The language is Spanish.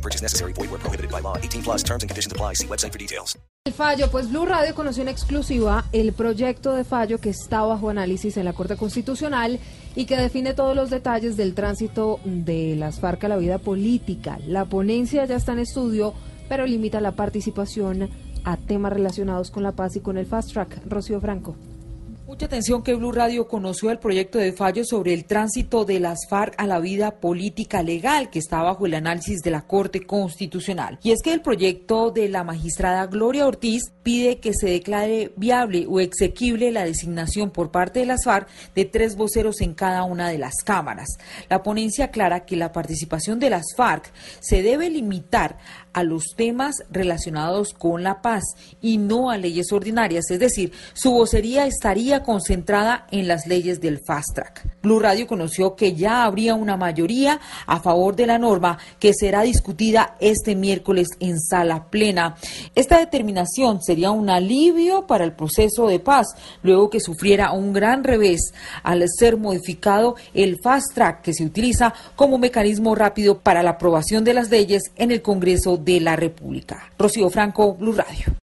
No purchase necessary. Void where prohibited by law. 18 plus terms and conditions apply. See website for details. El fallo, pues Blue Radio conoció en exclusiva el proyecto de fallo que está bajo análisis en la Corte Constitucional y que define todos los detalles del tránsito de las FARC a la vida política. La ponencia ya está en estudio, pero limita la participación a temas relacionados con la paz y con el fast track. Rocío Franco. Mucha atención que Blue Radio conoció el proyecto de fallo sobre el tránsito de las FARC a la vida política legal que está bajo el análisis de la Corte Constitucional. Y es que el proyecto de la magistrada Gloria Ortiz pide que se declare viable o exequible la designación por parte de las FARC de tres voceros en cada una de las cámaras. La ponencia aclara que la participación de las FARC se debe limitar a los temas relacionados con la paz y no a leyes ordinarias, es decir, su vocería estaría concentrada en las leyes del fast track. Blue Radio conoció que ya habría una mayoría a favor de la norma que será discutida este miércoles en sala plena. Esta determinación sería un alivio para el proceso de paz, luego que sufriera un gran revés al ser modificado el fast track que se utiliza como mecanismo rápido para la aprobación de las leyes en el Congreso de la República. Rocío Franco, Blue Radio.